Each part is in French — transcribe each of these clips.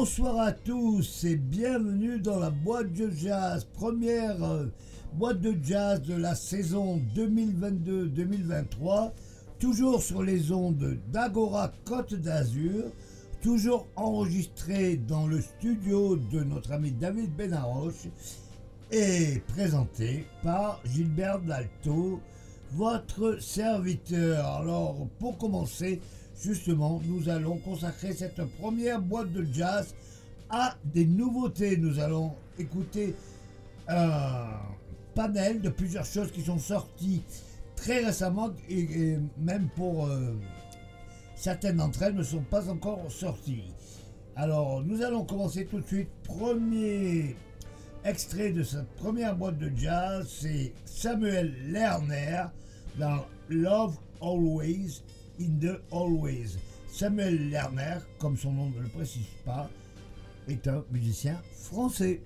Bonsoir à tous et bienvenue dans la boîte de jazz, première euh, boîte de jazz de la saison 2022-2023, toujours sur les ondes d'Agora Côte d'Azur, toujours enregistré dans le studio de notre ami David Benaroche et présenté par Gilbert Dalto, votre serviteur. Alors, pour commencer, justement, nous allons consacrer cette première boîte de jazz à des nouveautés. Nous allons écouter un panel de plusieurs choses qui sont sorties très récemment et, même pour euh, certaines d'entre elles ne sont pas encore sorties. Alors, nous allons commencer tout de suite. Premier extrait de cette première boîte de jazz, c'est Samuel Lerner dans Love Always in the Always. Samuel Lerner, comme son nom ne le précise pas, est un musicien français.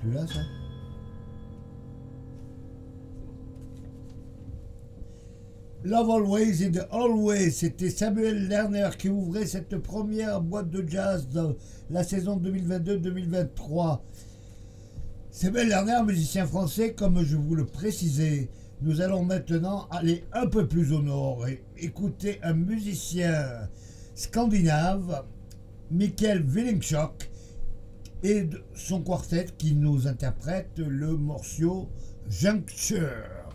Plus là, ça Love Always and Always, c'était Samuel Lerner qui ouvrait cette première boîte de jazz de la saison 2022-2023. Samuel Lerner, musicien français, comme je vous le précisais. Nous allons maintenant aller un peu plus au nord et écouter un musicien scandinave, Michael Willingschok, et son quartet qui nous interprète le morceau Juncture.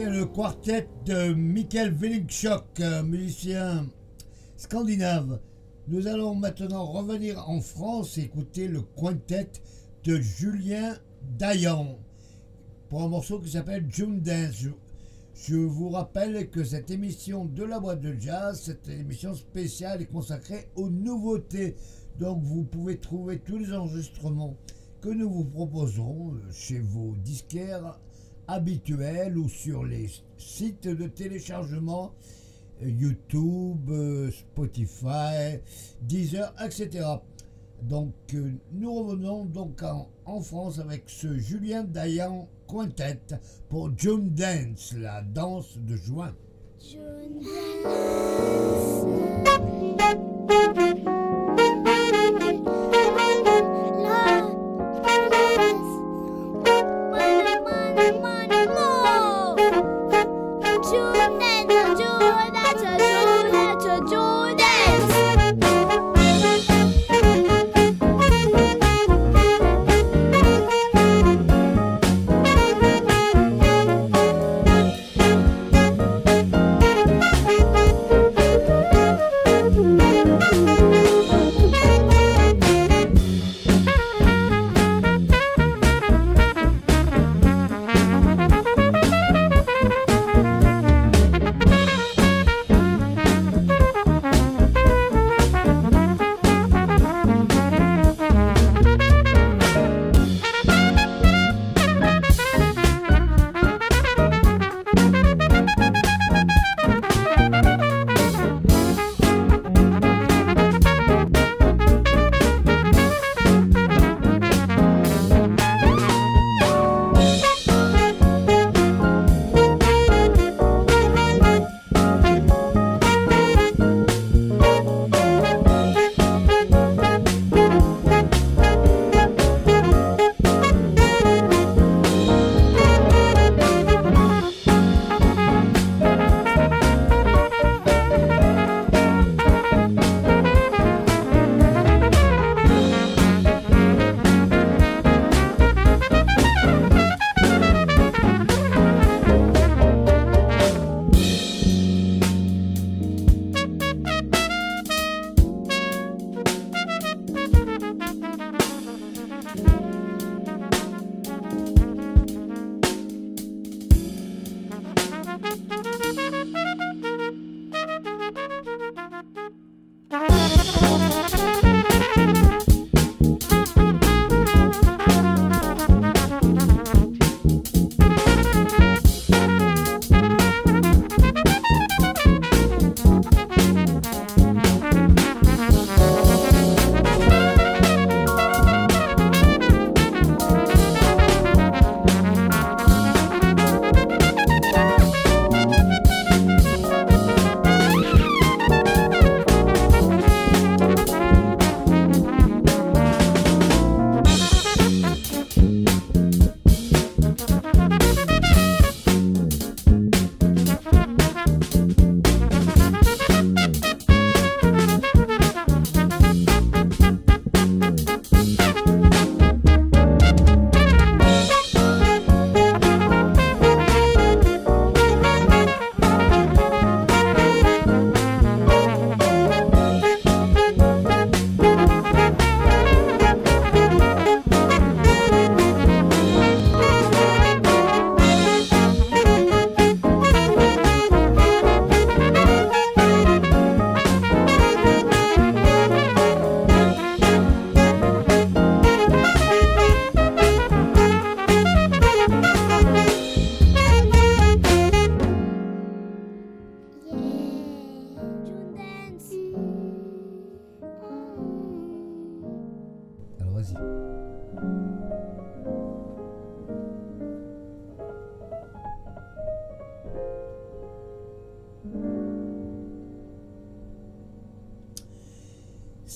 Le quartet de Michael Willingschok, musicien scandinave. Nous allons maintenant revenir en France et écouter le quintet de Julien Dayan pour un morceau qui s'appelle June Dance. Je vous rappelle que cette émission de la boîte de jazz, cette émission spéciale est consacrée aux nouveautés. Donc vous pouvez trouver tous les enregistrements que nous vous proposons chez vos disquaires habituels ou sur les sites de téléchargement YouTube, Spotify, Deezer, etc. Donc nous revenons donc en, France avec ce Julien Dayan Quintet pour June Dance, la danse de juin. June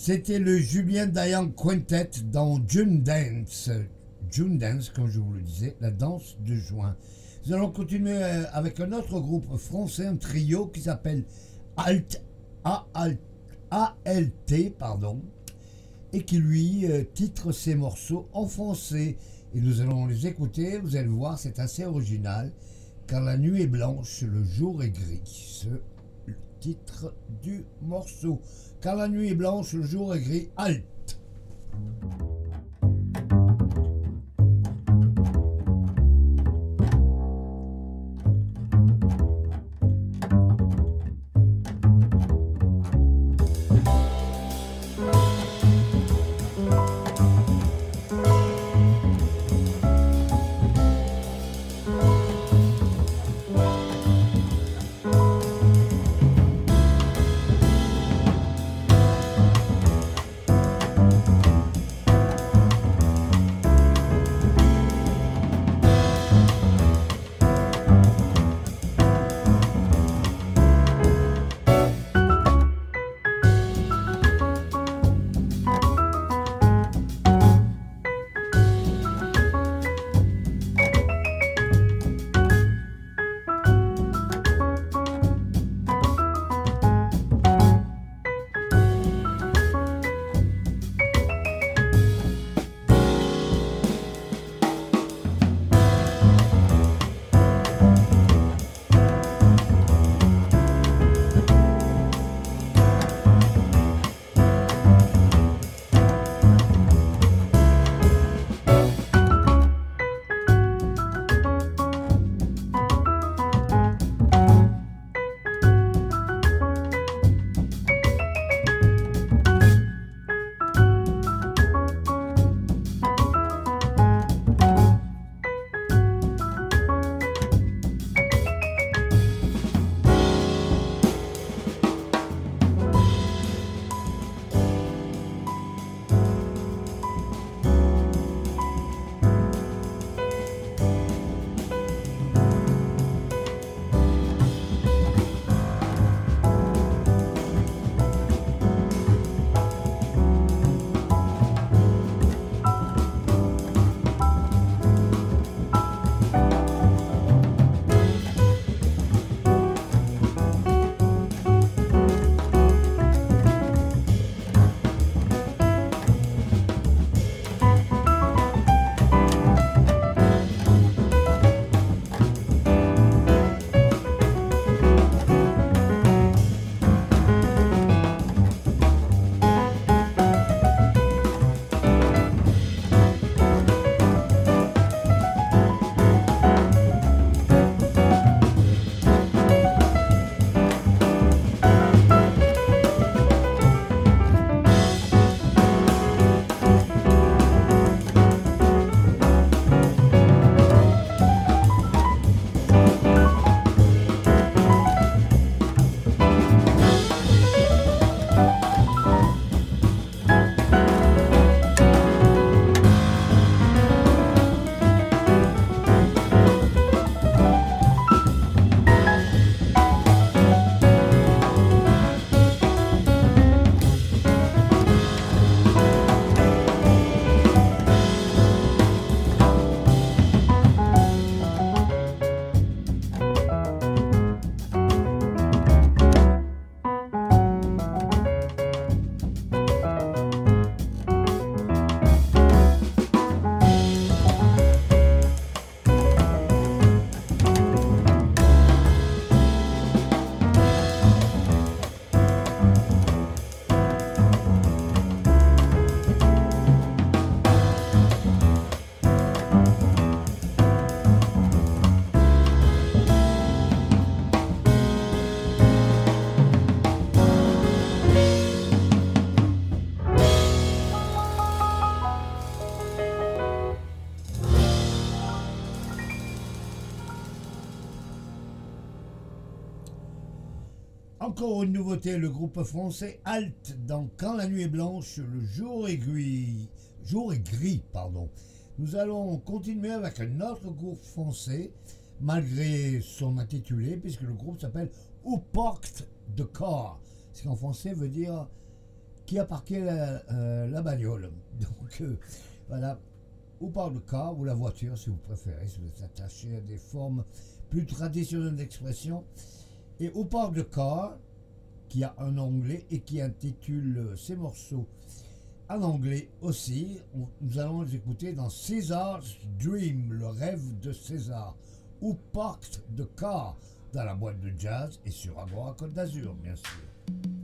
C'était le Julien Dayan Quintet dans June Dance. June Dance, comme je vous le disais, la danse de juin. Nous allons continuer euh, avec un autre groupe français, un trio qui s'appelle Alt, ALT, pardon, et qui lui euh, titre ses morceaux en français. Et nous allons les écouter, vous allez voir, c'est assez original. Quand la nuit est blanche, le jour est gris. Ce titre du morceau. Quand la nuit est blanche, le jour est gris. Halt. Une nouveauté, le groupe français Halt dans Quand la nuit est blanche, le jour est gris. Nous allons continuer avec un autre groupe français, malgré son intitulé, puisque le groupe s'appelle Who Parked the Car Ce qui en français veut dire qui a parqué la, euh, bagnole. Donc euh, voilà, Who Parked the Car ou la voiture si vous préférez, si vous êtes attaché à des formes plus traditionnelles d'expression. Et Who Parked the Car qui a un anglais et qui intitule ses morceaux en anglais aussi. nous allons les écouter dans César's Dream, le rêve de César. ou Parked the Car dans la boîte de jazz et sur Agora Côte d'Azur, bien sûr.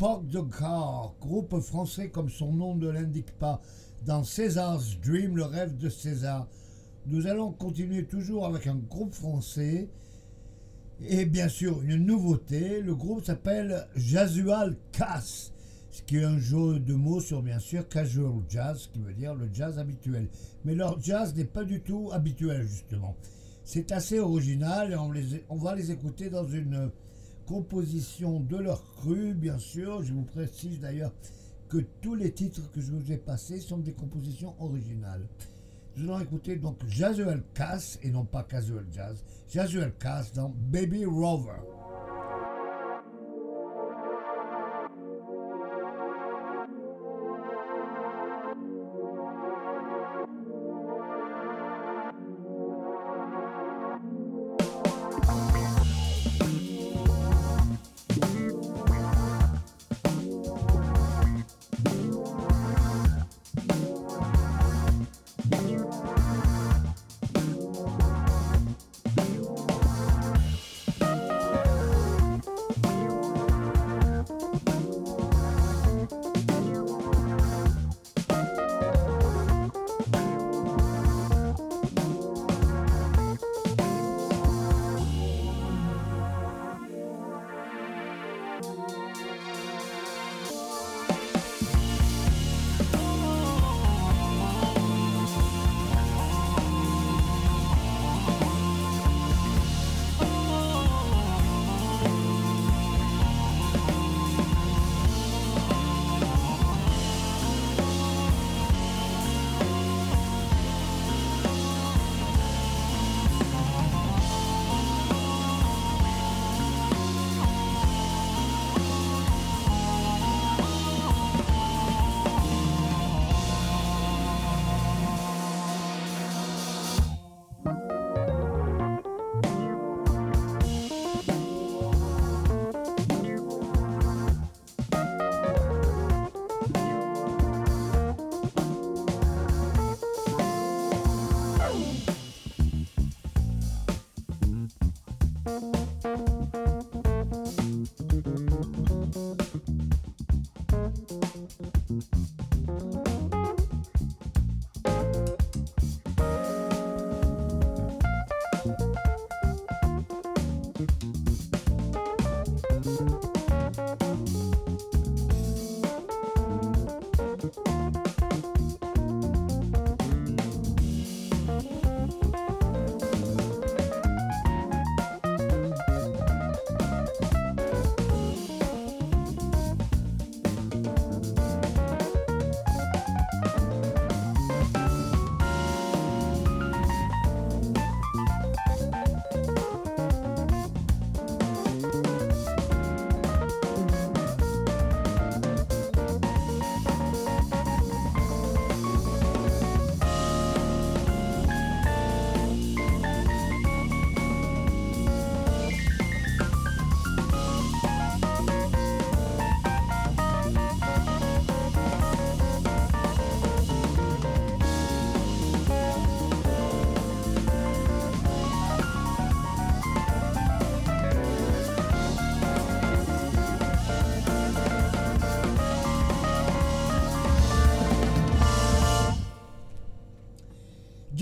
Park the Car, groupe français comme son nom ne l'indique pas, dans César's Dream, le rêve de César. Nous allons continuer toujours avec un groupe français et bien sûr une nouveauté. Le groupe s'appelle Jasual Cass, ce qui est un jeu de mots sur bien sûr casual jazz, qui veut dire le jazz habituel. Mais leur jazz n'est pas du tout habituel justement. C'est assez original et on va les écouter dans une composition de leur cru, bien sûr. Je vous précise d'ailleurs que tous les titres que je vous ai passés sont des compositions originales. Nous allons écouter donc Jazuel Cass et non pas Casual Jazz. Jazuel Cass dans Baby Rover.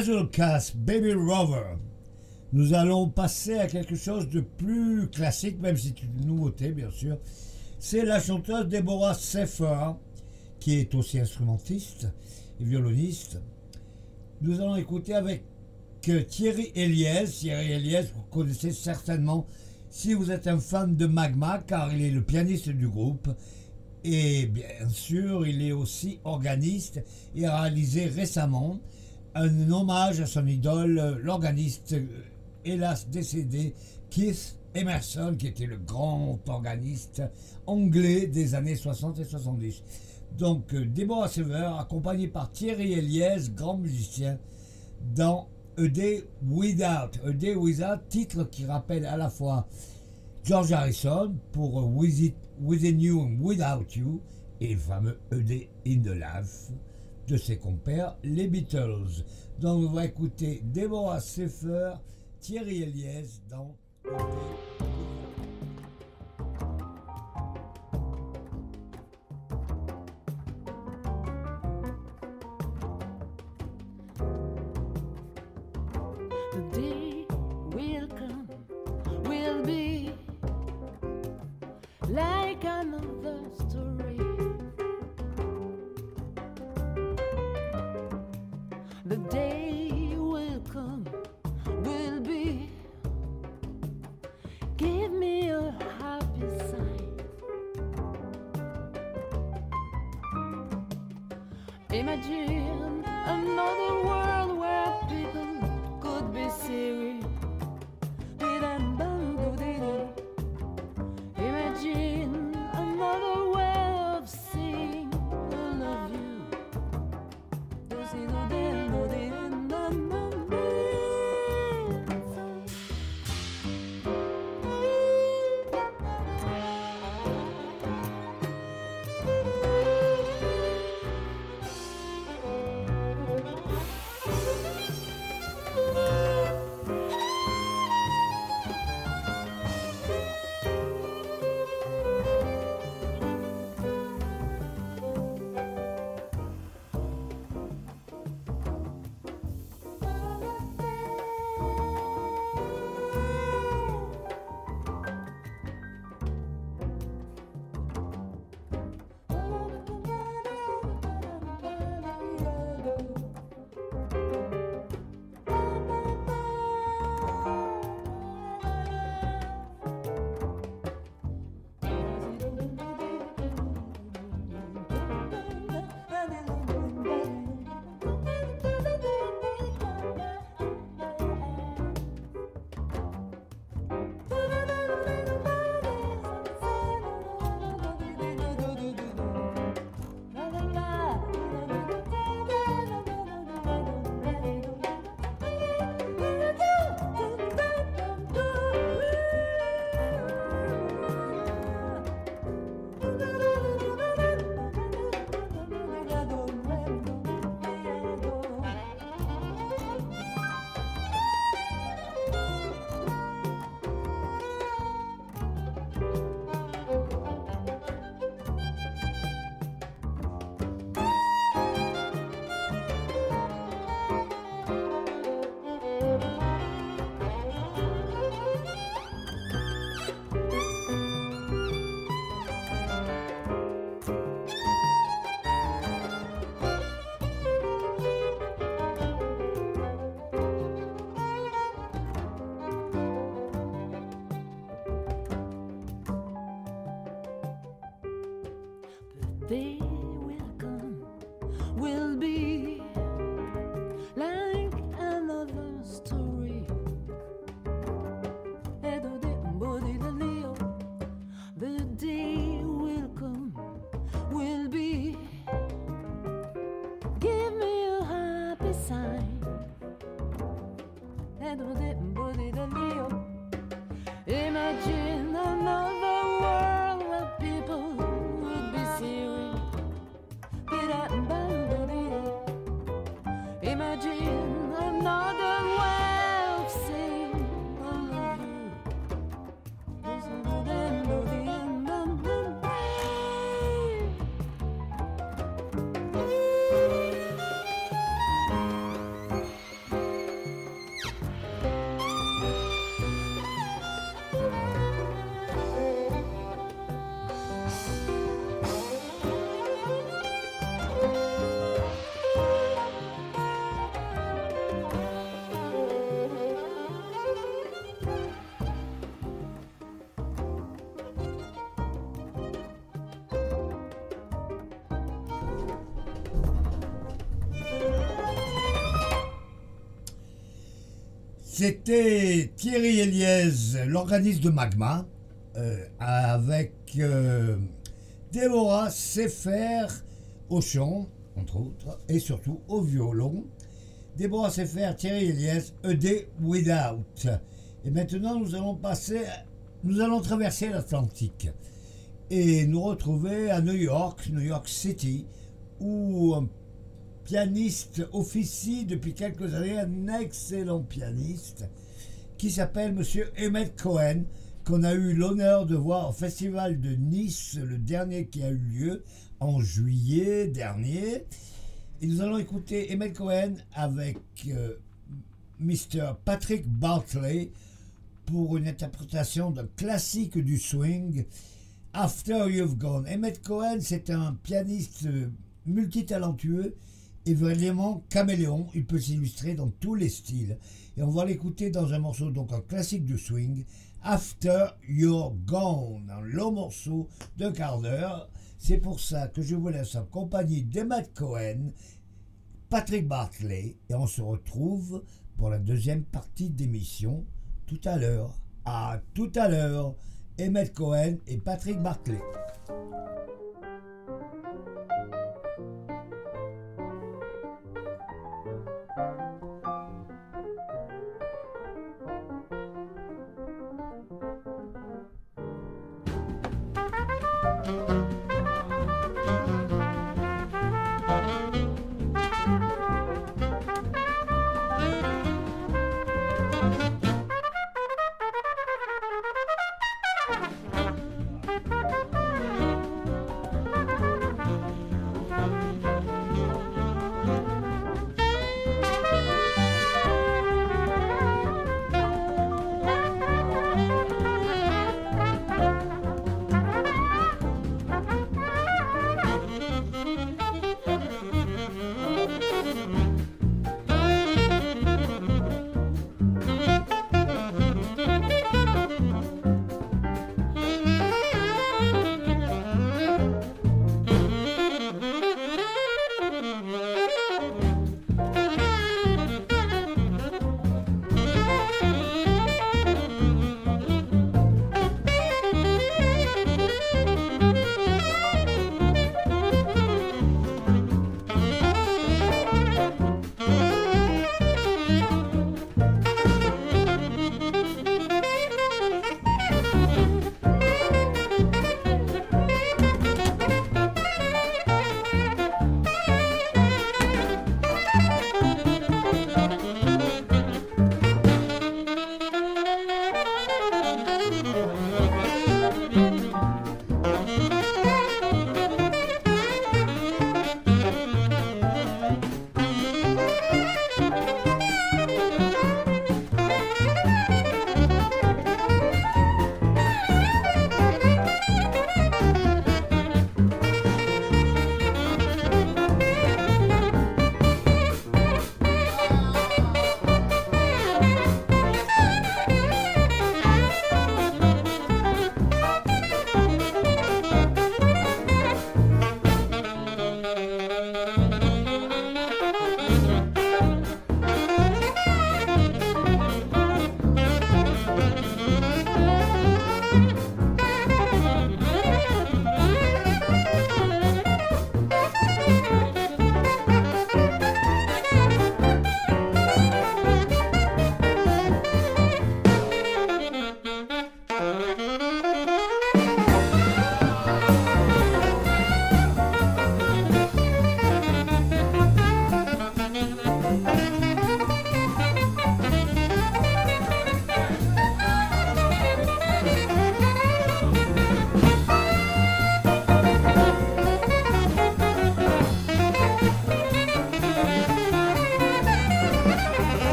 Casual Cast, Baby Rover. Nous allons passer à quelque chose de plus classique, même si c'est une nouveauté, bien sûr. C'est la chanteuse Deborah Sefer, qui est aussi instrumentiste et violoniste. Nous allons écouter avec Thierry Eliès. Thierry Eliès, vous connaissez certainement si vous êtes un fan de Magma, car il est le pianiste du groupe. Et bien sûr, il est aussi organiste et a réalisé récemment un hommage à son idole, l'organiste euh, hélas décédé Keith Emerson, qui était le grand organiste anglais des années 60 et 70. Donc euh, Deborah Sever, accompagné par Thierry Eliès, grand musicien, dans A Day Without. A Day Without, titre qui rappelle à la fois George Harrison pour With Within You and Without You et le fameux A Day in the Life de ses compères, les Beatles. Donc on va écouter Deborah Seffer, Thierry Eliez dans... like day will come, will be. Give me a happy sign. Imagine another world where people could be serious. C'était Thierry Eliès, l'organisme de Magma, euh, avec euh, Déborah Sefer au chant, entre autres, et surtout au violon. Déborah Sefer, Thierry Eliès, ED Without. Et maintenant, nous allons passer, nous allons traverser l'Atlantique et nous retrouver à New York, New York City, où un pianiste officie depuis quelques années, un excellent pianiste qui s'appelle Monsieur Emmett Cohen, qu'on a eu l'honneur de voir au Festival de Nice, le dernier qui a eu lieu en juillet dernier. Et nous allons écouter Emmett Cohen avec euh, Mr. Patrick Bartley pour une interprétation d'un classique du swing, After You've Gone. Emmett Cohen, c'est un pianiste multitalentueux et vraiment caméléon. Il peut s'illustrer dans tous les styles. Et on va l'écouter dans un morceau, donc un classique du swing, After You're Gone, un long morceau de quart d'heure. C'est pour ça que je vous laisse en compagnie d'Emmett Cohen, Patrick Bartley, et on se retrouve pour la deuxième partie d'émission tout à l'heure. À tout à l'heure, Emmett Cohen et Patrick Bartley.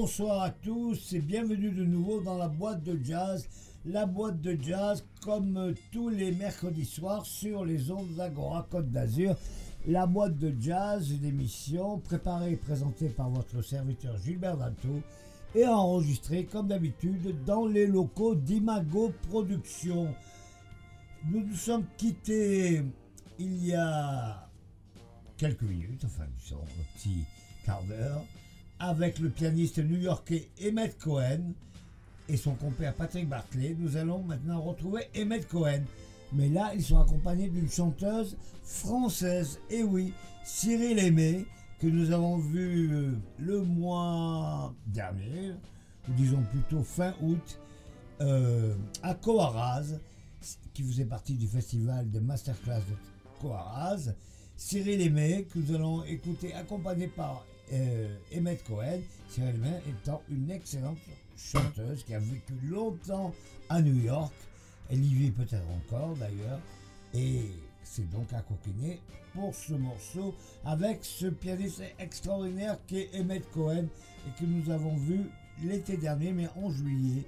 Bonsoir à tous et bienvenue de nouveau dans la boîte de jazz. La boîte de jazz, comme tous les mercredis soirs sur les ondes d'Agora Côte d'Azur. La boîte de jazz, une émission préparée et présentée par votre serviteur Gilbert Dalto et enregistrée comme d'habitude dans les locaux d'Imago Productions. Nous nous sommes quittés il y a quelques minutes, enfin disons un petit quart d'heure avec le pianiste new-yorkais Emmett Cohen et son compère Patrick Barclay. Nous allons maintenant retrouver Emmett Cohen. Mais là, ils sont accompagnés d'une chanteuse française. Et oui, Cyril Aimé, que nous avons vu euh, le mois dernier, disons plutôt fin août, euh, à Coaraz, qui faisait partie du festival de masterclass de Coaraz. Cyril Aimé, que nous allons écouter accompagné par euh, Emmett Cohen, Cyril Aimé étant une excellente chanteuse qui a vécu longtemps à New York. Elle y vit peut-être encore d'ailleurs. Et c'est donc à coquiner pour ce morceau avec ce pianiste extraordinaire qui est Emmett Cohen et que nous avons vu l'été dernier, mais en juillet,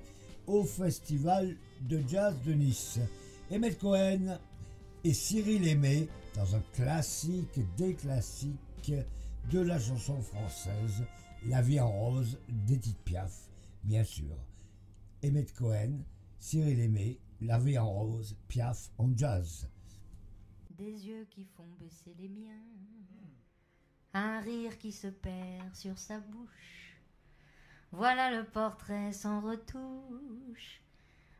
au Festival de Jazz de Nice. Emmett Cohen et Cyril Aimé dans un classique des classiques de la chanson française, La vie en rose d'Edith Piaf, bien sûr. Emmett Cohen, Cyril Aimé, La vie en rose, Piaf en jazz. Des yeux qui font baisser les miens, un rire qui se perd sur sa bouche. Voilà le portrait sans retouche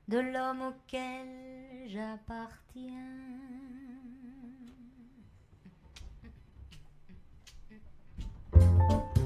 de l'homme auquel j'appartiens.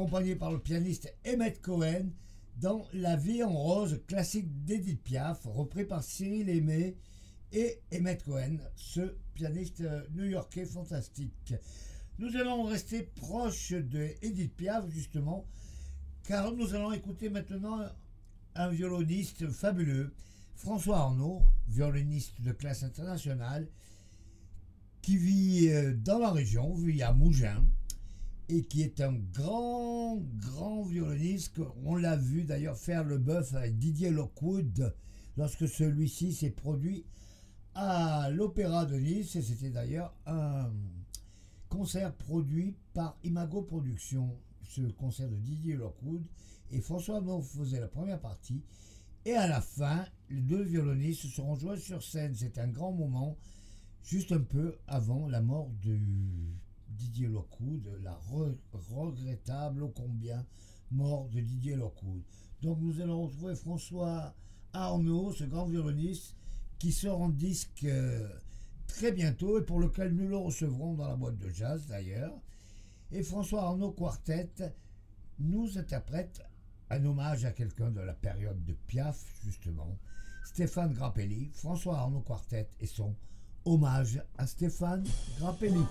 accompagné par le pianiste Emmett Cohen, dans La vie en rose, classique d'Edith Piaf, repris par Cyril Aimé et Emmett Cohen, ce pianiste new-yorkais fantastique. Nous allons rester proche de Edith Piaf, justement, car nous allons écouter maintenant un violoniste fabuleux, François Arnaud, violoniste de classe internationale, qui vit euh, dans la région, vit à Mougins, et qui est un grand, grand violoniste. On l'a vu d'ailleurs faire le bœuf avec Didier Lockwood lorsque celui-ci s'est produit à l'Opéra de Nice, et c'était d'ailleurs un concert produit par Imago Productions, ce concert de Didier Lockwood, et François Arnaud faisait la première partie, et à la fin, les deux violonistes se seront joués sur scène. C'est un grand moment, juste un peu avant la mort de Didier Lockwood, la regrettable ô combien mort de Didier Lockwood. Donc nous allons retrouver François Arnaud, ce grand violoniste, qui sort en disque euh, très bientôt et pour lequel nous le recevrons dans la boîte de jazz d'ailleurs. Et François Arnaud Quartet nous interprète un hommage à quelqu'un de la période de Piaf, justement, Stéphane Grappelli, François Arnaud Quartet et son hommage à Stéphane Grappelli.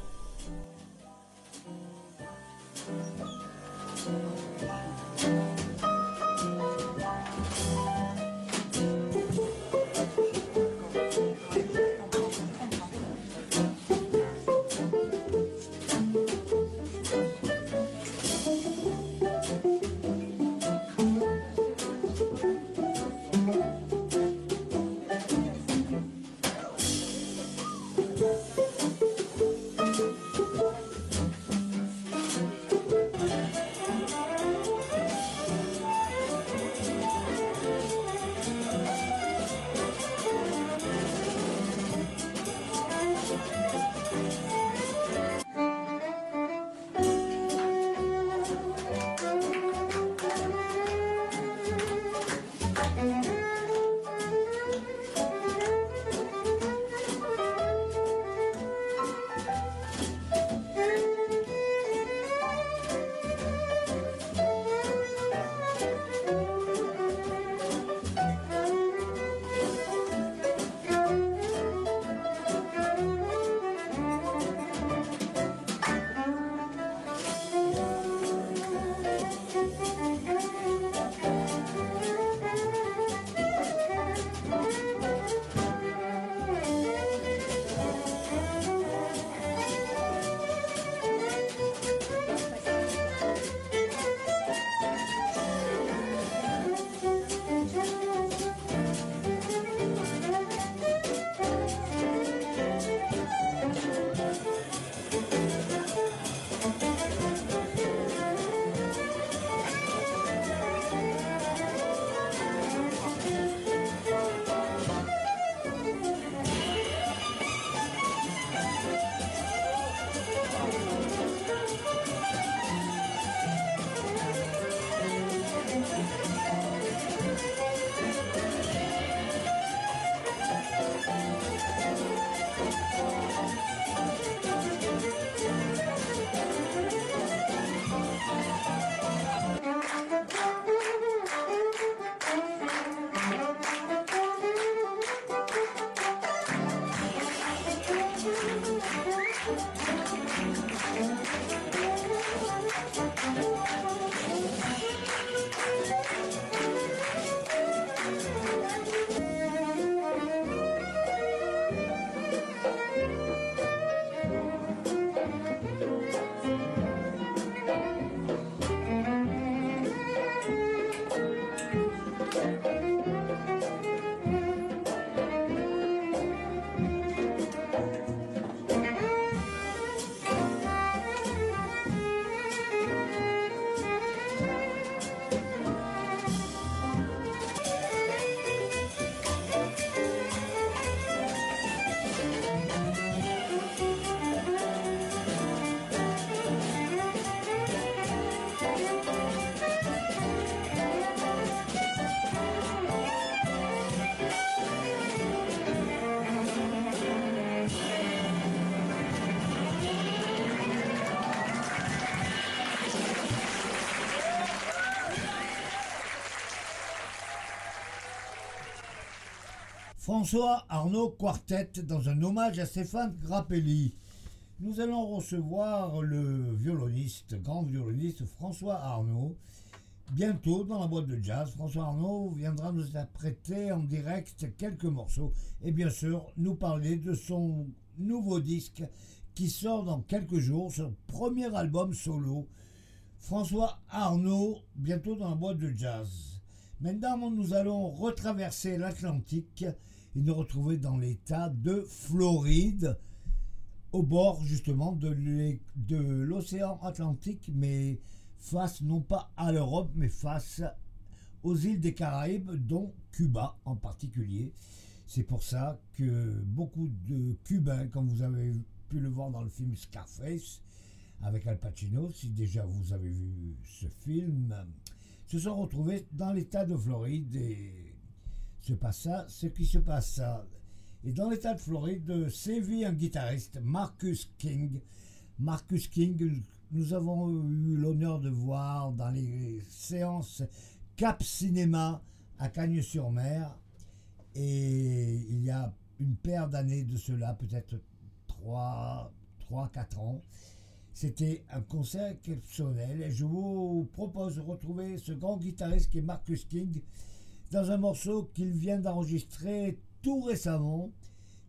François Arnaud Quartet dans un hommage à Stéphane Grappelli. Nous allons recevoir le violoniste, grand violoniste François Arnaud. Bientôt dans la boîte de jazz, François Arnaud viendra nous interpréter en direct quelques morceaux et bien sûr nous parler de son nouveau disque qui sort dans quelques jours, son premier album solo. François Arnaud, bientôt dans la boîte de jazz. Maintenant, nous allons retraverser l'Atlantique et nous retrouver dans l'État de Floride, au bord justement de l'océan Atlantique, mais face non pas à l'Europe, mais face aux îles des Caraïbes, dont Cuba en particulier. C'est pour ça que beaucoup de Cubains, comme vous avez pu le voir dans le film Scarface, avec Al Pacino, si déjà vous avez vu ce film, se sont retrouvés dans l'État de Floride se passe ce qui se passe. Et dans l'État de Floride sévit un guitariste, Marcus King. Marcus King, nous avons eu l'honneur de voir dans les séances Cap Cinéma à Cagnes-sur-Mer. Et il y a une paire d'années de cela, peut-être 3, 3, 4 ans. C'était un concert exceptionnel et je vous propose de retrouver ce grand guitariste qui est Marcus King dans un morceau qu'il vient d'enregistrer tout récemment,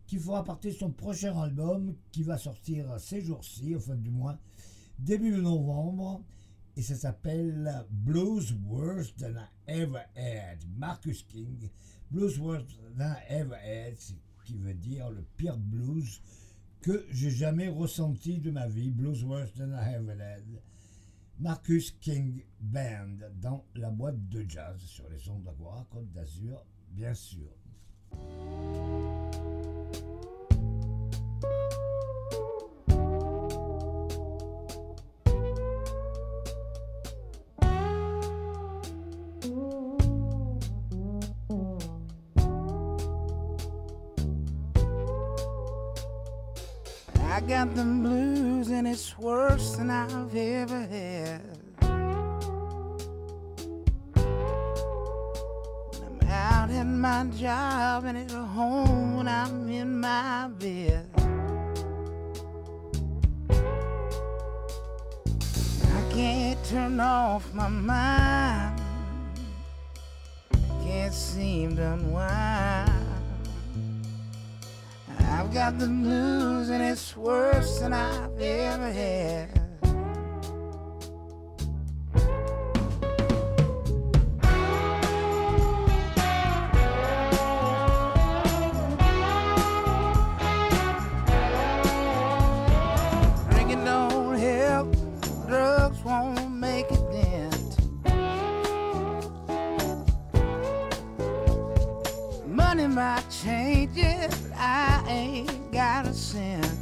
qui fera partie de son prochain album qui va sortir ces jours-ci, enfin du moins début novembre, et ça s'appelle Blues Worse Than I Ever Had. Marcus King, Blues Worse Than I Ever Had, qui veut dire le pire blues que j'ai jamais ressenti de ma vie, Blues Worse Than I Ever Had. Marcus King Band dans la boîte de jazz sur les ondes d'Agora, Côte d'Azur, bien sûr. Got the blues and it's worse than I've ever had. I'm out at my job and at home when I'm in my bed. I can't turn off my mind, can't seem to unwind. I've got the blues and it's worse than I've ever had. Got a cent.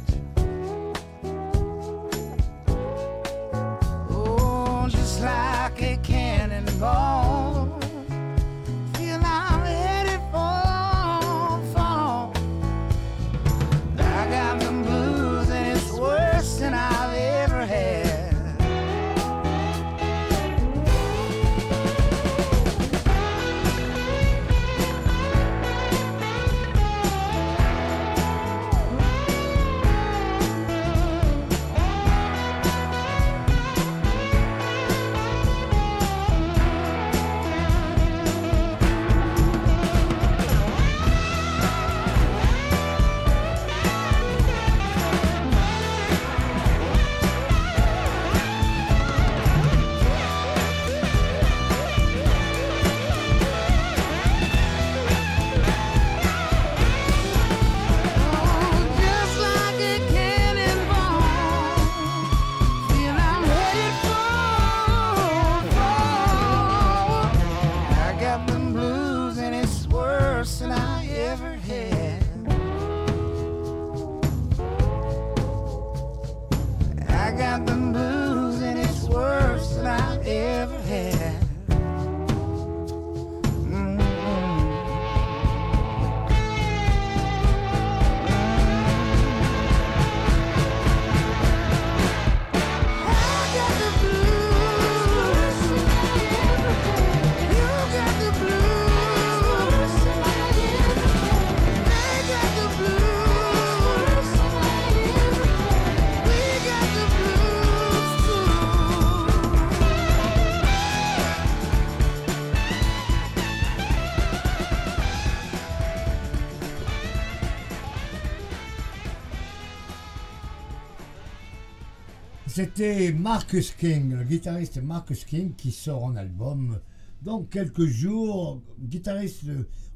C'était Marcus King, le guitariste Marcus King qui sort en album dans quelques jours. Guitariste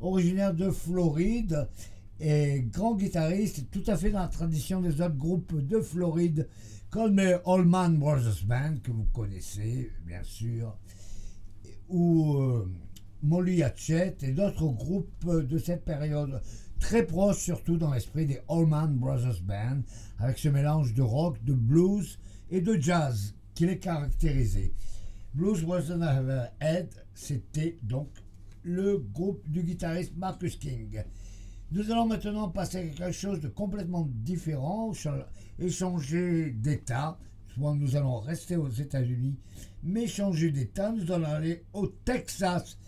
originaire de Floride et grand guitariste tout à fait dans la tradition des autres groupes de Floride comme les Allman Brothers Band que vous connaissez bien sûr ou euh, Molly Hatchet et d'autres groupes de cette période très proches surtout dans l'esprit des Allman Brothers Band avec ce mélange de rock, de blues et de jazz qui les caractérisait. Blues Wasn't a Head, c'était donc le groupe du guitariste Marcus King. Nous allons maintenant passer à quelque chose de complètement différent, échanger d'état. Nous allons rester aux États-Unis, mais changer d'état, nous allons aller au Texas,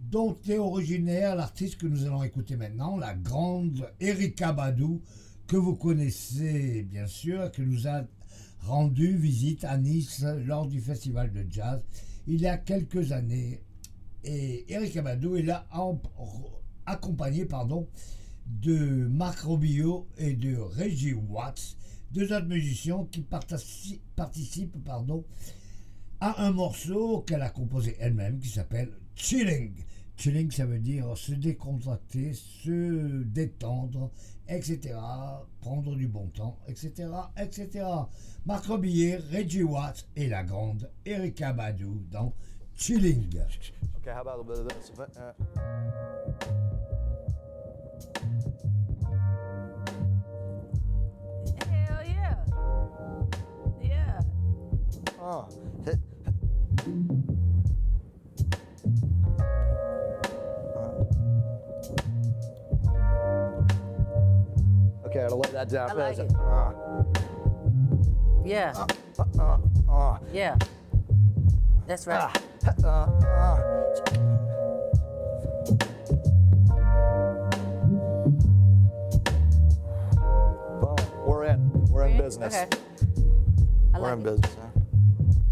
dont est originaire l'artiste que nous allons écouter maintenant, la grande Erika Badu, que vous connaissez bien sûr, qui nous a rendu visite à Nice lors du festival de jazz il y a quelques années. Et Erika Badu est là accompagné pardon, de Marc Robillot et de Reggie Watts, deux autres musiciens qui participent pardon, à un morceau qu'elle a composé elle-même qui s'appelle Chilling. Chilling, ça veut dire se décontracter, se détendre, etc. Prendre du bon temps, etc. etc. Marc Robillet, Reggie Watts et la grande Erika Badu dans Chilling. Okay, how about a bit of this? Uh, Hell yeah. Yeah. Oh. Okay, I'll lay that down. I like it. Ah, Yeah. ah, ah, ah. Yeah. That's right. Uh, uh. Boom. We're in. We're in business. Okay. I We're like in it. business. Huh?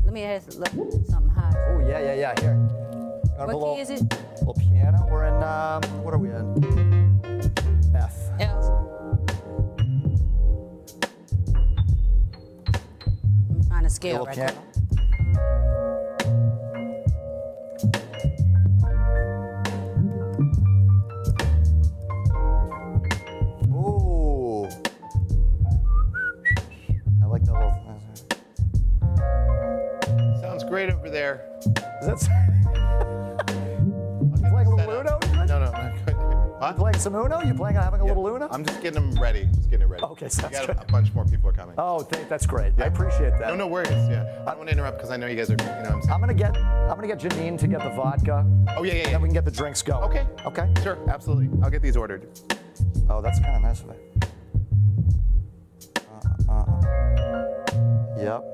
Let me look, something hot. Oh yeah, yeah, yeah. Here. You want a What little, key is it? little piano? We're in. Um, what are we in? kind of skill right there. I like whole thing. Sounds great over there. That good. You playing some Uno? You playing on having a little Uno? I'm just getting them ready. Just getting it ready. Okay, We sounds got good. a, a bunch more people are coming. Oh, th- that's great. I appreciate that. No, no worries. Yeah. I don't want to interrupt because I know you guys are. You know what I'm saying. I'm gonna get I'm gonna get Janine to get the vodka. Oh yeah, yeah, yeah. Then we can get the drinks going. Okay. Okay. Sure. Absolutely. I'll get these ordered. Oh, that's kind of nice of it. Uh, uh, uh. Yep.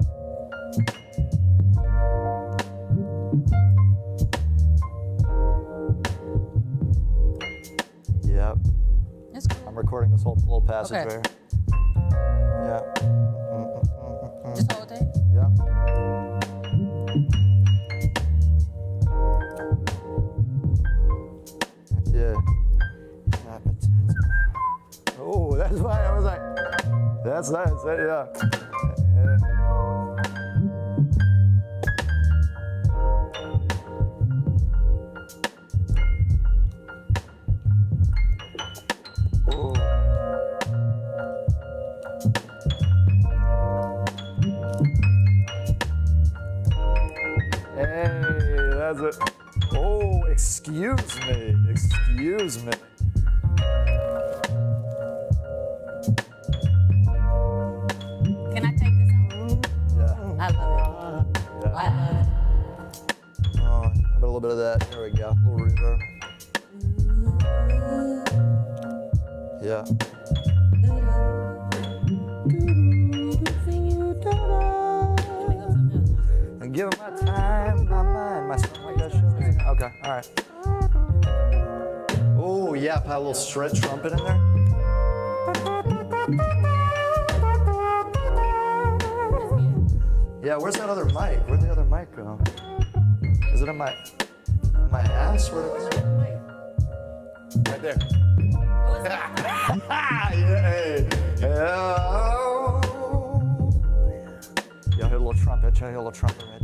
Recording this whole little passage Okay. right here. Yeah. Mm, mm, mm, mm, mm. whole. Yeah. Oh, that's why I was like, that's nice. Yeah. Yeah. That's it. Oh, excuse me. Excuse me. Can I take this on? Yeah. I love it. I love it. Oh, how about a little bit of that? There we go. A little reverb. Yeah. And give 'em my time, my mind, my Okay, all right. Oh, yeah, put a little stretch trumpet in there. Yeah, where's that other mic? Where'd the other mic go? Is it in my my ass? Where's did it Right there. yeah, yeah. Yeah, I hear a little trumpet. I hear a little trumpet right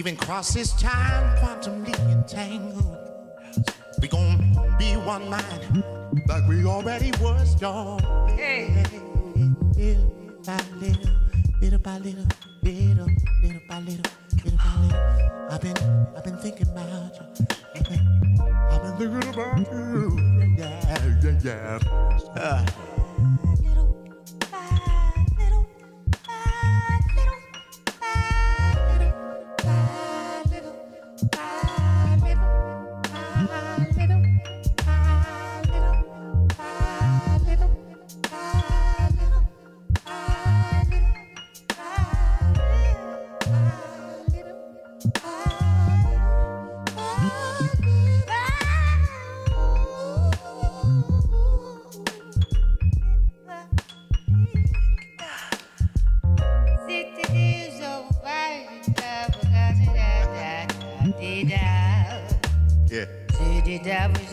even crosses time, quantumly entangled. We gon' be one mind, like we already was, y'all. Hey. Little by little, little by little, little, little by little, little by little. I've been, I've been thinking about you. I've been, I've been thinking about you. Yeah, yeah, yeah. Uh.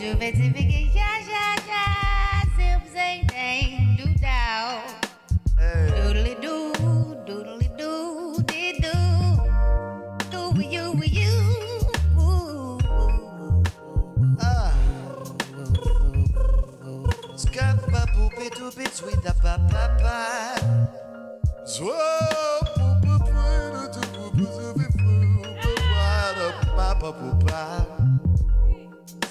je vais te piquer, ja, ja, ja, zip, zay, dang, do, dow. Hey. Doodly do doodly do dee do do with you, with you. Ah. Scat, ba, poopy, doo, bits with the pa, pa, pa. Swap, poopy, poopy, poopy, poopy, poopy, poopy, poopy, poopy, poopy, poopy,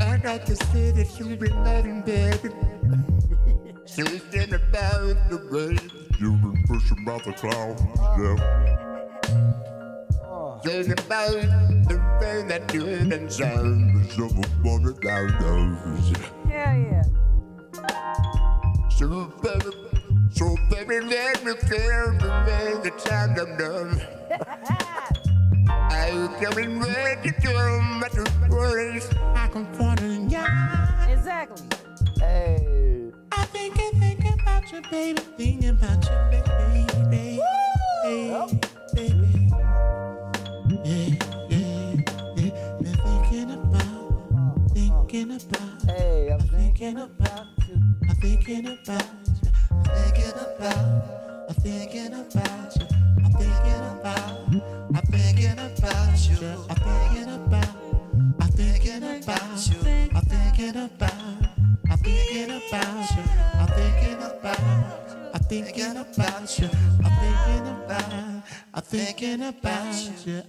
I got to say that you were not in bed. Thinking about the rain. You've been pushing by the clouds, yeah. Thinking about the rain that you. The shovel Yeah, yeah so baby, let me feel the way the time I'm done. I'm coming ready to do my worries. I can find in ya. Exactly. Hey. I think I think about you, baby. Thinking about you, baby. Baby. baby. Yeah, yeah, yeah. Been thinking about, thinking about, Hey, I'm thinking about you. I'm thinking about you. I'm thinking about, I'm thinking about you. I'm thinking about, I'm thinking about you. I'm thinking about, I'm thinking about you. I'm thinking about, I'm thinking about you. I'm thinking about, I'm thinking about you. I'm thinking about, I'm thinking about you.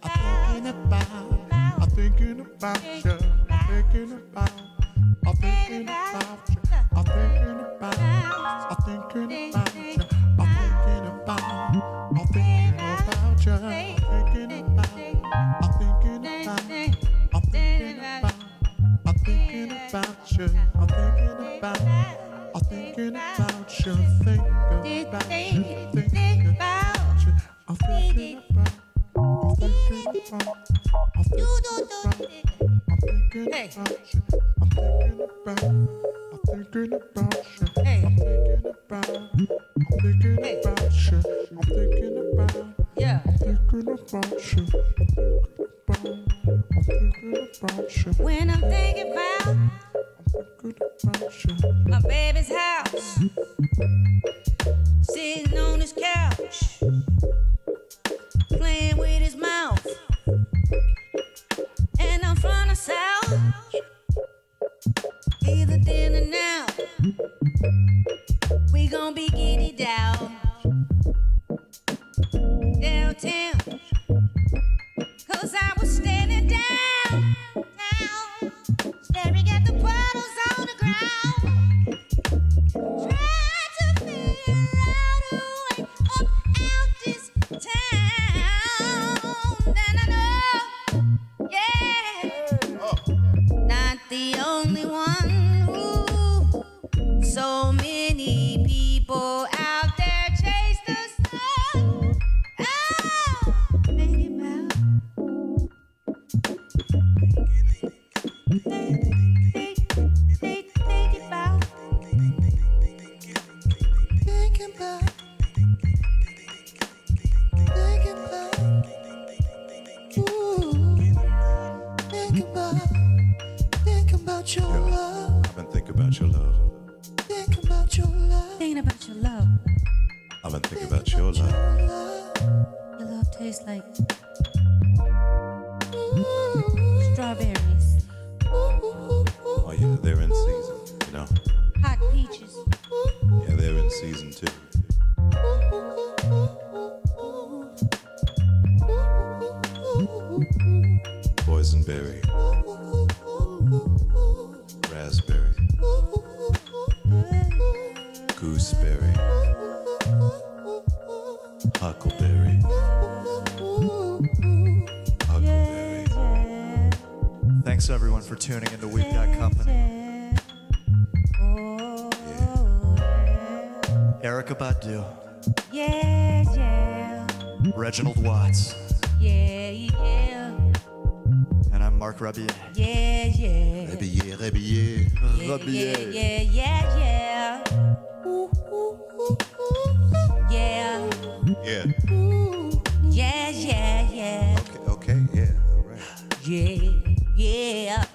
For tuning into We've Got Company. Erica Badu, Yeah, yeah, Reginald Watts, yeah, yeah, and I'm Mark Rabier. yeah, yeah. Réveillé, réveillé. Yeah, Rabier. yeah, yeah, yeah. Ooh, ooh, ooh, ooh. Yeah, Yeah. yeah,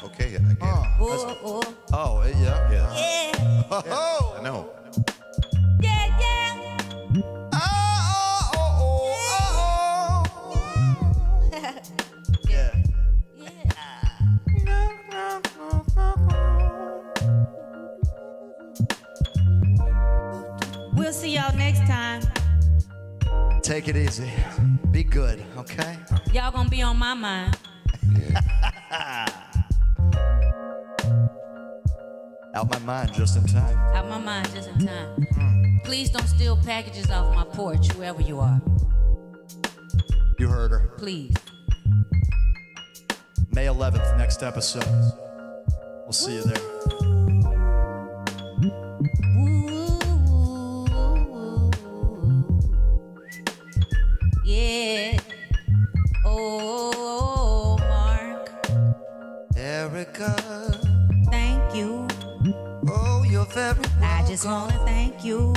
yeah. Okay, I get it. Oh, oh, Oh, eh, yeah. Yeah. yeah. Oh, I know. Yeah, yeah. oh, oh, oh, oh. Yeah. We'll see y'all next time. Take it easy. Be good, okay? Y'all gonna be on my mind. Out my mind just in time. Out my mind just in time. Please don't steal packages off my porch, whoever you are. You heard her. Please. May 11th, next episode. We'll see you there. Yeah. Oh, Mark. Erica. Very welcome. I just wanna thank you.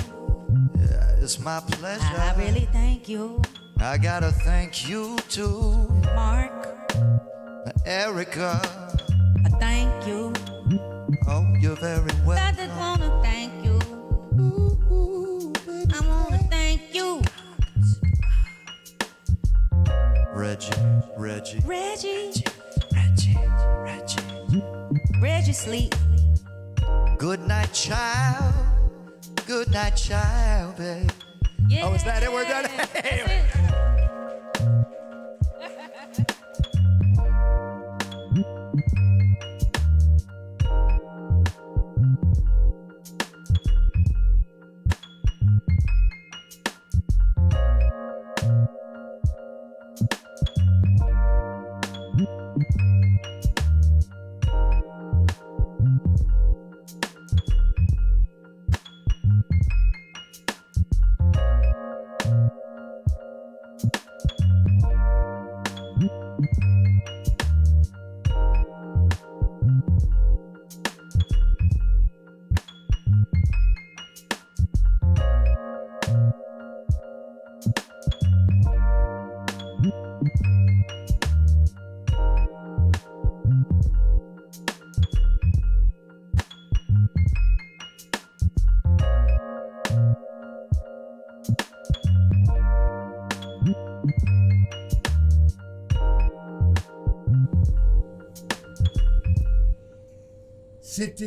Yeah, It's my pleasure. I really thank you, I gotta thank you too, Mark. Erica. I thank you. Oh, you're very welcome. I just wanna thank you. I wanna thank you, Reggie, Reggie. Reggie. Reggie, Reggie. Reggie sleep. Good night, child. Good night, child, babe. Yeah. Oh, is that it? We're done?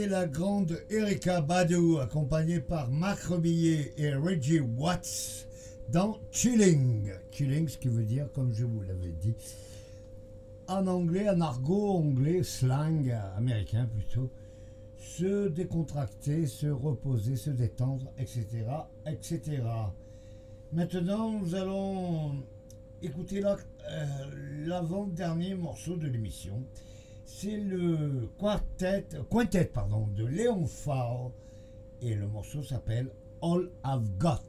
La grande Erika Badu, accompagnée par Marc Rebillet et Reggie Watts dans Chilling. Chilling, ce qui veut dire, comme je vous l'avais dit, en anglais, en argot anglais, slang américain plutôt, se décontracter, se reposer, se détendre, etc. etc. Maintenant, nous allons écouter la- euh, l'avant-dernier morceau de l'émission. C'est le quartet, quintet pardon, de Léon Faure et le morceau s'appelle All I've Got.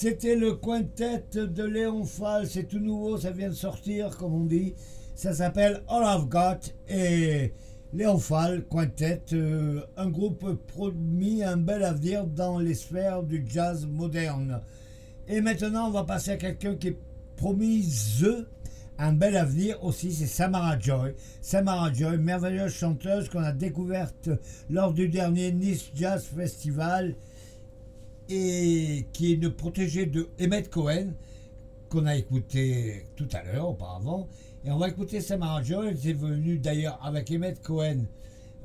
C'était le quintet de Léon Fall, c'est tout nouveau, ça vient de sortir, comme on dit. Ça s'appelle All I've Got et Léon Fall, quintet, euh, un groupe promis un bel avenir dans les sphères du jazz moderne. Et maintenant, on va passer à quelqu'un qui est promise un bel avenir aussi, c'est Samara Joy. Samara Joy, merveilleuse chanteuse qu'on a découverte lors du dernier Nice Jazz Festival et qui est une protégée de Emmett Cohen, qu'on a écouté tout à l'heure auparavant. Et on va écouter Samara Joy, elle est venue d'ailleurs avec Emmett Cohen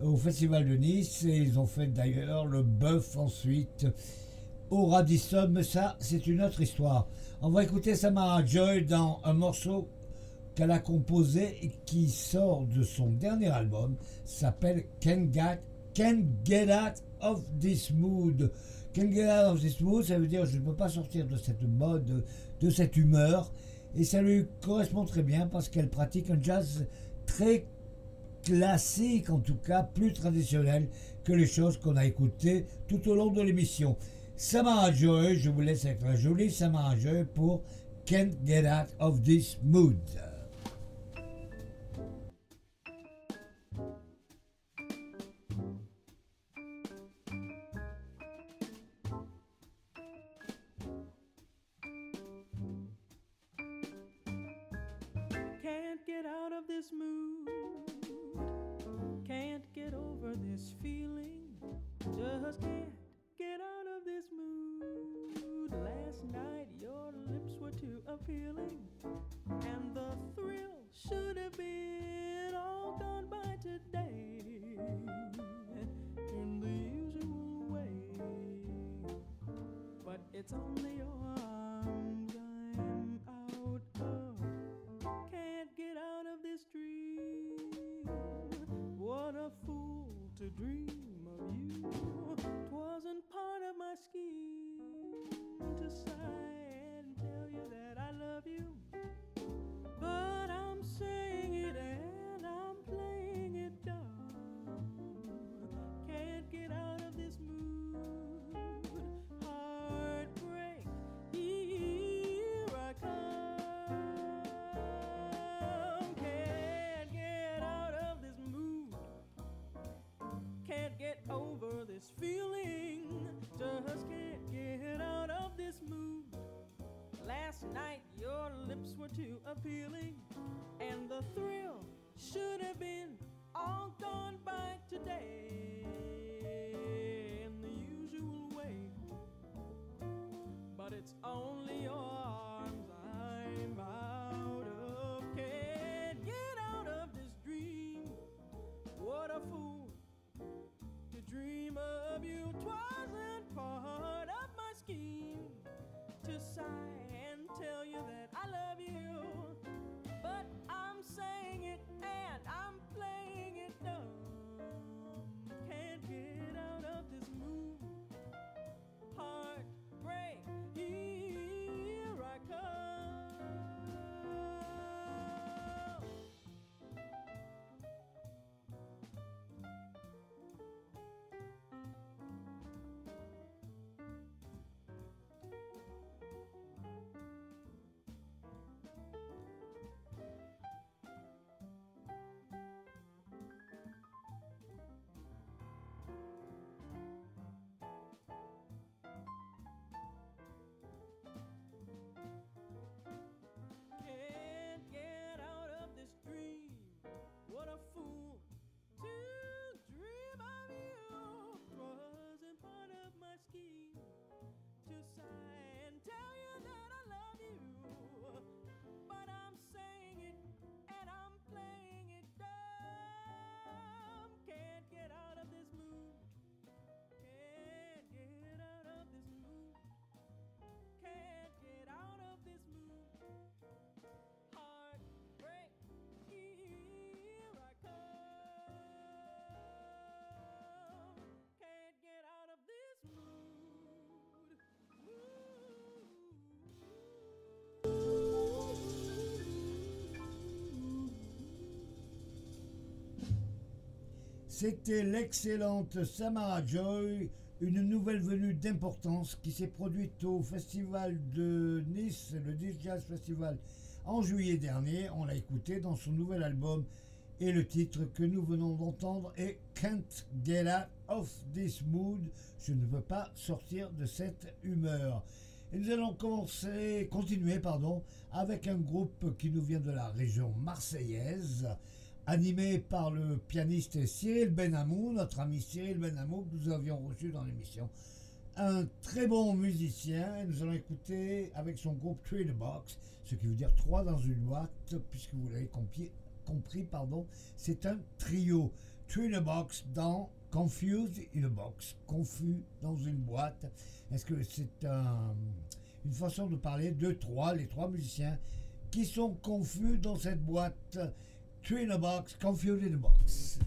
au Festival de Nice et ils ont fait d'ailleurs le bœuf ensuite au Radisson, mais ça c'est une autre histoire. On va écouter Samara Joy dans un morceau qu'elle a composé et qui sort de son dernier album, s'appelle Can't Get, Can't Get Out of This Mood. Out of This Mood, ça veut dire je ne peux pas sortir de cette mode, de cette humeur. Et ça lui correspond très bien parce qu'elle pratique un jazz très classique, en tout cas plus traditionnel que les choses qu'on a écoutées tout au long de l'émission. Samara Joy, je vous laisse avec la jolie Samara Joy pour Can't Get Out of This Mood. Out of this mood. Can't get over this feeling. Just can't get out of this mood. Last night your lips were too appealing. And the thrill should have been all gone by today. In the usual way. But it's only your to dream of you. Twasn't part of my scheme to sigh and tell you that I love you. But I'm saying Night your lips were too appealing, and the thrill should have been all gone by today in the usual way. But it's only your C'était l'excellente Samara Joy, une nouvelle venue d'importance qui s'est produite au festival de Nice, le Nice Jazz Festival, en juillet dernier. On l'a écouté dans son nouvel album et le titre que nous venons d'entendre est Can't Get Out of This Mood. Je ne peux pas sortir de cette humeur. Et nous allons commencer, continuer pardon, avec un groupe qui nous vient de la région marseillaise, animé par le pianiste Cyril Benamou, notre ami Cyril Benamou que nous avions reçu dans l'émission. Un très bon musicien, et nous allons écouter avec son groupe Three a Box, ce qui veut dire trois dans une boîte, puisque vous l'avez compris, pardon, c'est un trio. Three a Box dans Confused in a Box, confus dans une boîte. Est-ce que c'est un- une façon de parler de trois, les trois musiciens qui sont confus dans cette boîte? A Box, Confused in a Box.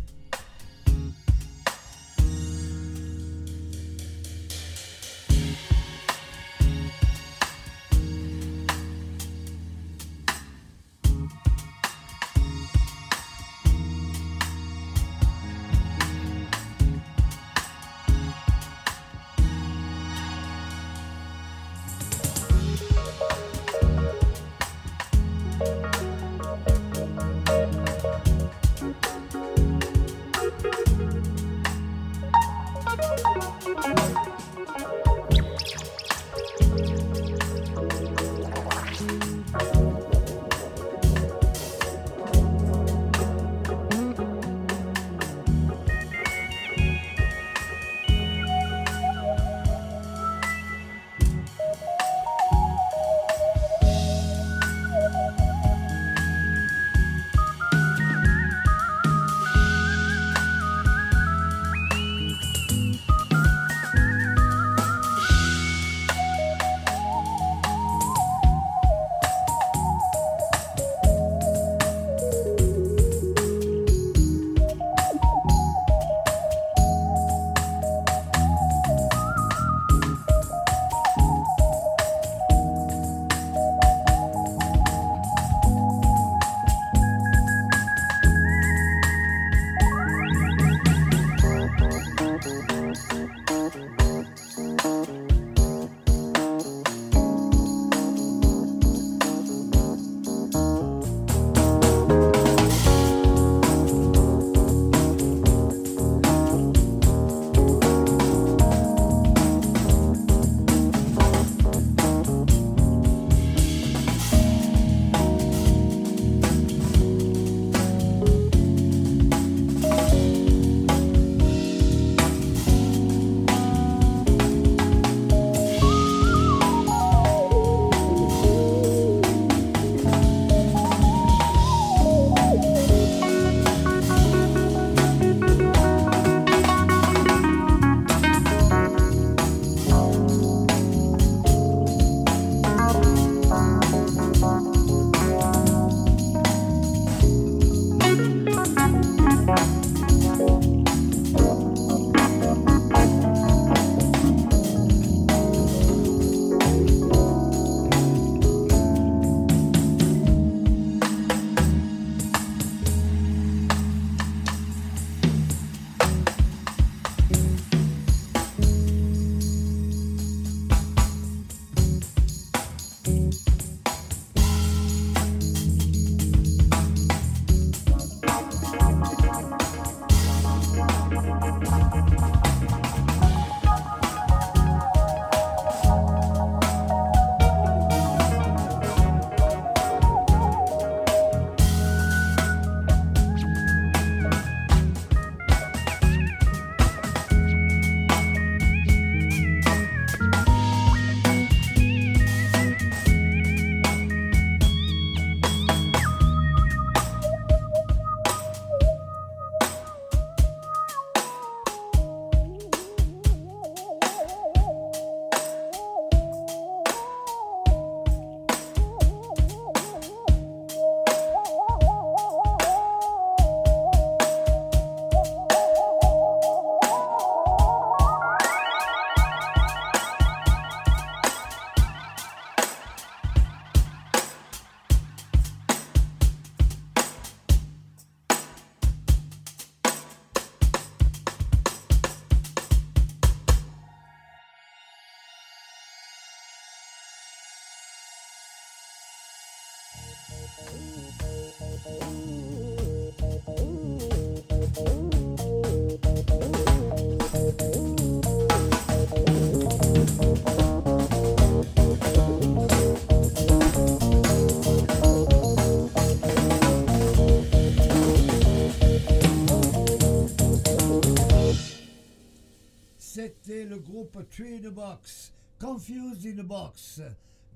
Three in a Box, Confused in a Box,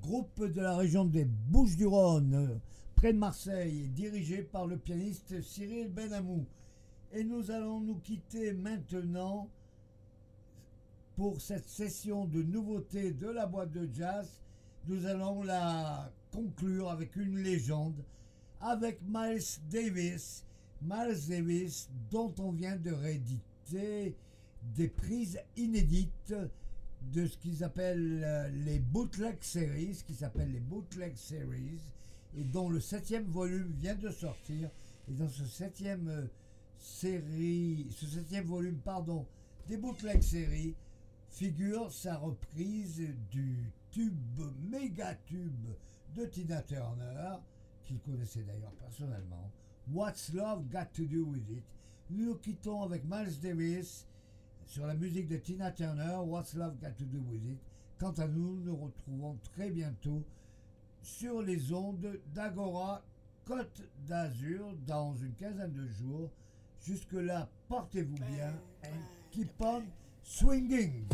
groupe de la région des Bouches-du-Rhône, près de Marseille, dirigé par le pianiste Cyril Benamou. Et nous allons nous quitter maintenant pour cette session de nouveautés de la boîte de jazz. Nous allons la conclure avec une légende, avec Miles Davis. Miles Davis, dont on vient de rééditer des prises inédites de ce qu'ils appellent euh, les bootleg series, qui s'appelle les bootleg series, et dont le septième volume vient de sortir. Et dans ce septième euh, série, ce septième volume, pardon, des bootleg séries, figure sa reprise du tube, méga tube de Tina Turner, qu'il connaissait d'ailleurs personnellement. What's Love Got to Do With It? Nous quittons avec Miles Davis sur la musique de Tina Turner, What's Love Got to Do With It? Quant à nous, nous nous retrouvons très bientôt sur les ondes d'Agora Côte d'Azur dans une quinzaine de jours. Jusque-là, portez-vous bien and keep on swinging.